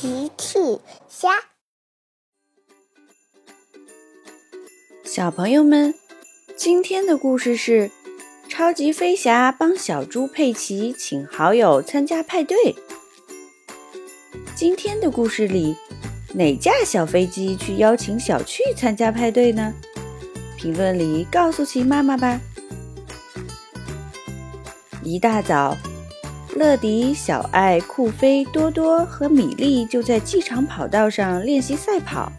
奇趣虾，小朋友们，今天的故事是超级飞侠帮小猪佩奇请好友参加派对。今天的故事里，哪架小飞机去邀请小趣参加派对呢？评论里告诉奇妈妈吧。一大早。乐迪、小爱、酷飞、多多和米莉就在机场跑道上练习赛跑。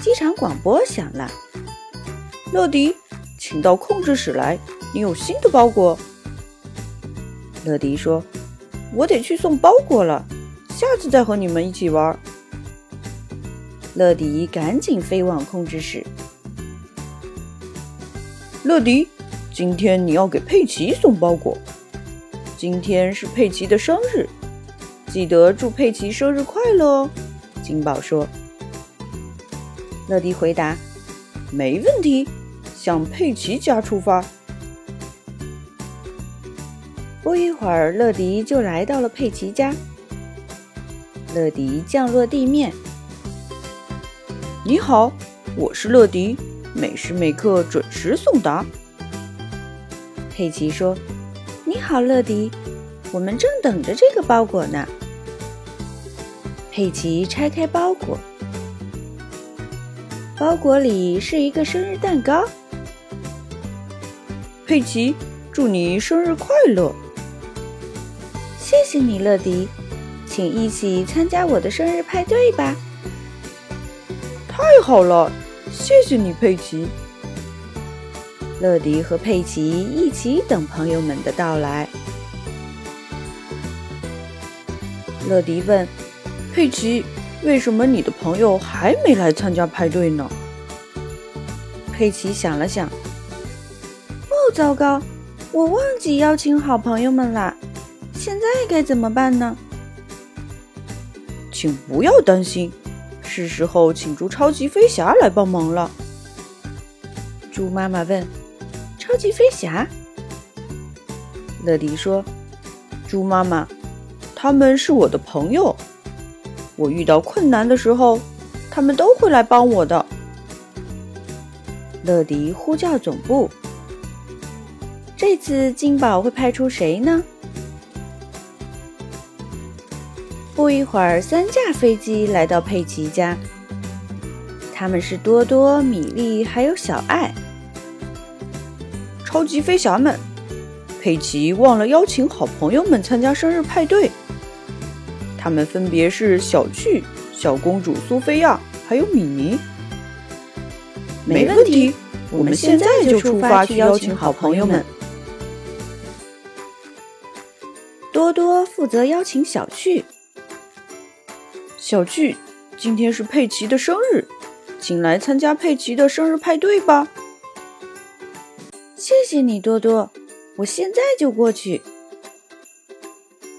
机场广播响了：“乐迪，请到控制室来，你有新的包裹。”乐迪说：“我得去送包裹了，下次再和你们一起玩。”乐迪赶紧飞往控制室。乐迪，今天你要给佩奇送包裹。今天是佩奇的生日，记得祝佩奇生日快乐哦！金宝说。乐迪回答：“没问题，向佩奇家出发。”不一会儿，乐迪就来到了佩奇家。乐迪降落地面。你好，我是乐迪，每时每刻准时送达。佩奇说。你好，乐迪，我们正等着这个包裹呢。佩奇拆开包裹，包裹里是一个生日蛋糕。佩奇，祝你生日快乐！谢谢你，乐迪，请一起参加我的生日派对吧。太好了，谢谢你，佩奇。乐迪和佩奇一起等朋友们的到来。乐迪问：“佩奇，为什么你的朋友还没来参加派对呢？”佩奇想了想：“哦，糟糕，我忘记邀请好朋友们啦，现在该怎么办呢？”请不要担心，是时候请出超级飞侠来帮忙了。猪妈妈问。超级飞侠，乐迪说：“猪妈妈，他们是我的朋友，我遇到困难的时候，他们都会来帮我的。”乐迪呼叫总部：“这次金宝会派出谁呢？”不一会儿，三架飞机来到佩奇家，他们是多多、米莉还有小爱。超级飞侠们，佩奇忘了邀请好朋友们参加生日派对。他们分别是小趣、小公主苏菲亚，还有米妮。没问题，我们现在就出发去邀请好朋友们。多多负责邀请小趣。小趣，今天是佩奇的生日，请来参加佩奇的生日派对吧。谢谢你，多多，我现在就过去。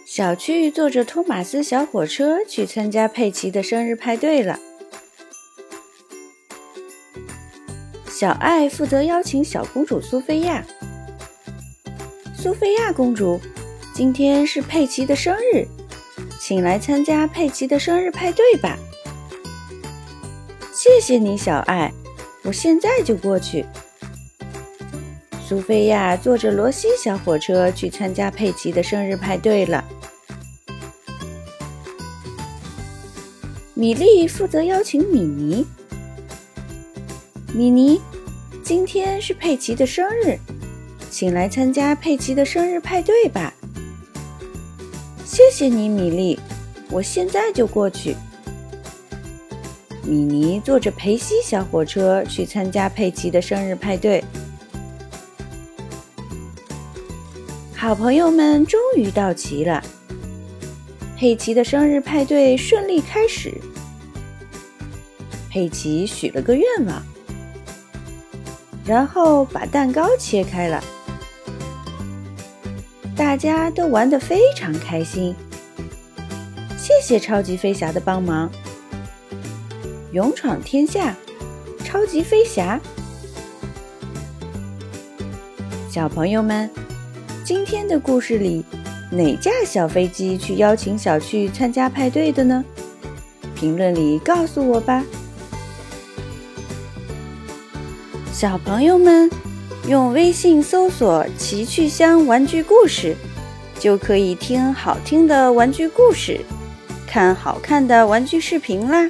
小趣坐着托马斯小火车去参加佩奇的生日派对了。小爱负责邀请小公主苏菲亚。苏菲亚公主，今天是佩奇的生日，请来参加佩奇的生日派对吧。谢谢你，小爱，我现在就过去。苏菲亚坐着罗西小火车去参加佩奇的生日派对了。米莉负责邀请米妮。米妮，今天是佩奇的生日，请来参加佩奇的生日派对吧。谢谢你，米莉，我现在就过去。米妮坐着佩西小火车去参加佩奇的生日派对。好朋友们终于到齐了，佩奇的生日派对顺利开始。佩奇许了个愿望，然后把蛋糕切开了，大家都玩得非常开心。谢谢超级飞侠的帮忙，勇闯天下，超级飞侠，小朋友们。今天的故事里，哪架小飞机去邀请小趣参加派对的呢？评论里告诉我吧。小朋友们，用微信搜索“奇趣箱玩具故事”，就可以听好听的玩具故事，看好看的玩具视频啦。